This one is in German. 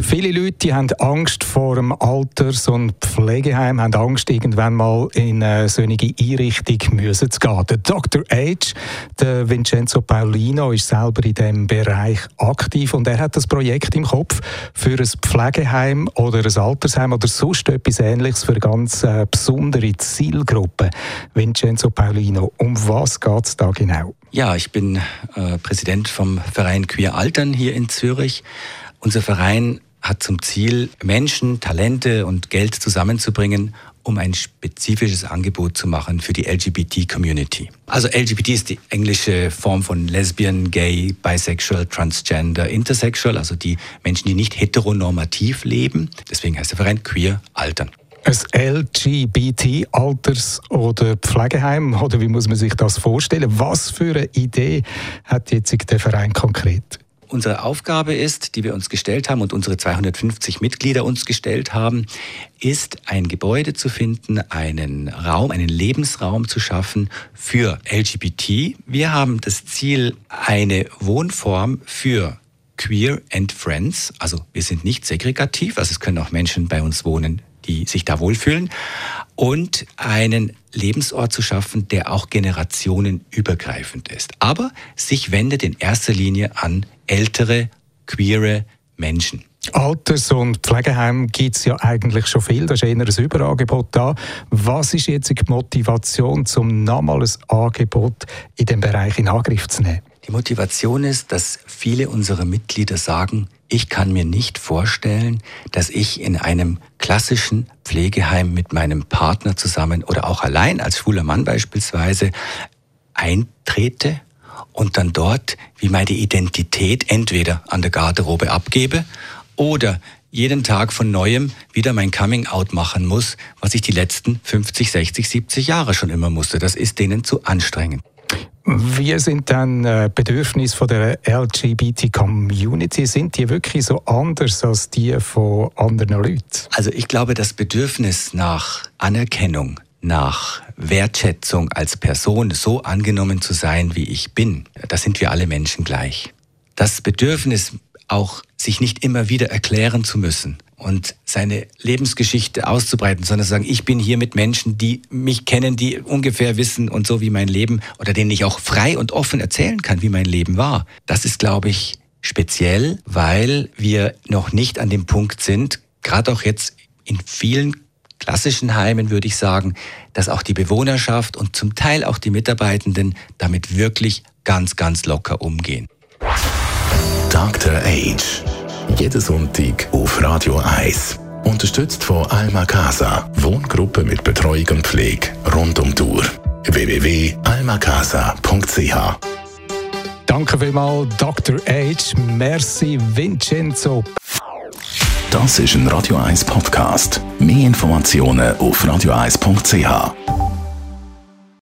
Viele Leute haben Angst vor dem Alters- und Pflegeheim, haben Angst, irgendwann mal in eine solche Einrichtung müssen zu gehen. Der Dr. H., der Vincenzo Paulino, ist selber in diesem Bereich aktiv und er hat das Projekt im Kopf für ein Pflegeheim oder ein Altersheim oder sonst etwas Ähnliches für ganz äh, besondere Zielgruppe. Vincenzo Paulino, um was geht es da genau? Ja, ich bin äh, Präsident vom Verein Queer Altern hier in Zürich. Unser Verein hat zum Ziel, Menschen, Talente und Geld zusammenzubringen, um ein spezifisches Angebot zu machen für die LGBT-Community. Also LGBT ist die englische Form von Lesbian, Gay, Bisexual, Transgender, Intersexual, also die Menschen, die nicht heteronormativ leben. Deswegen heißt der Verein Queer Altern. Ein LGBT-Alters- oder Pflegeheim, oder wie muss man sich das vorstellen? Was für eine Idee hat jetzt der Verein konkret? Unsere Aufgabe ist, die wir uns gestellt haben und unsere 250 Mitglieder uns gestellt haben, ist ein Gebäude zu finden, einen Raum, einen Lebensraum zu schaffen für LGBT. Wir haben das Ziel, eine Wohnform für Queer and Friends. Also wir sind nicht segregativ, also es können auch Menschen bei uns wohnen, die sich da wohlfühlen. Und einen Lebensort zu schaffen, der auch generationenübergreifend ist. Aber sich wendet in erster Linie an ältere, queere Menschen. Alters- und Pflegeheim gibt es ja eigentlich schon viel, da ist eher ein Überangebot da. Was ist jetzt die Motivation, um nochmals ein Angebot in dem Bereich in Angriff zu nehmen? Die Motivation ist, dass viele unserer Mitglieder sagen, ich kann mir nicht vorstellen, dass ich in einem klassischen Pflegeheim mit meinem Partner zusammen oder auch allein als schwuler Mann beispielsweise eintrete und dann dort wie meine Identität entweder an der Garderobe abgebe oder jeden Tag von neuem wieder mein Coming Out machen muss, was ich die letzten 50, 60, 70 Jahre schon immer musste. Das ist denen zu anstrengend. Wie sind dann äh, Bedürfnisse von der LGBT-Community? Sind die wirklich so anders als die von anderen Leuten? Also ich glaube, das Bedürfnis nach Anerkennung, nach Wertschätzung als Person, so angenommen zu sein, wie ich bin, da sind wir alle Menschen gleich. Das Bedürfnis auch sich nicht immer wieder erklären zu müssen und seine Lebensgeschichte auszubreiten, sondern zu sagen, ich bin hier mit Menschen, die mich kennen, die ungefähr wissen und so wie mein Leben oder denen ich auch frei und offen erzählen kann, wie mein Leben war. Das ist, glaube ich, speziell, weil wir noch nicht an dem Punkt sind, gerade auch jetzt in vielen klassischen Heimen würde ich sagen, dass auch die Bewohnerschaft und zum Teil auch die Mitarbeitenden damit wirklich ganz, ganz locker umgehen. Dr. Age. Jeden Sonntag auf Radio 1. Unterstützt von Alma Casa. Wohngruppe mit Betreuung und Pflege rund um Uhr. www.almacasa.ch Danke vielmals, Dr. H. Merci, Vincenzo. Das ist ein Radio 1 Podcast. Mehr Informationen auf radio1.ch.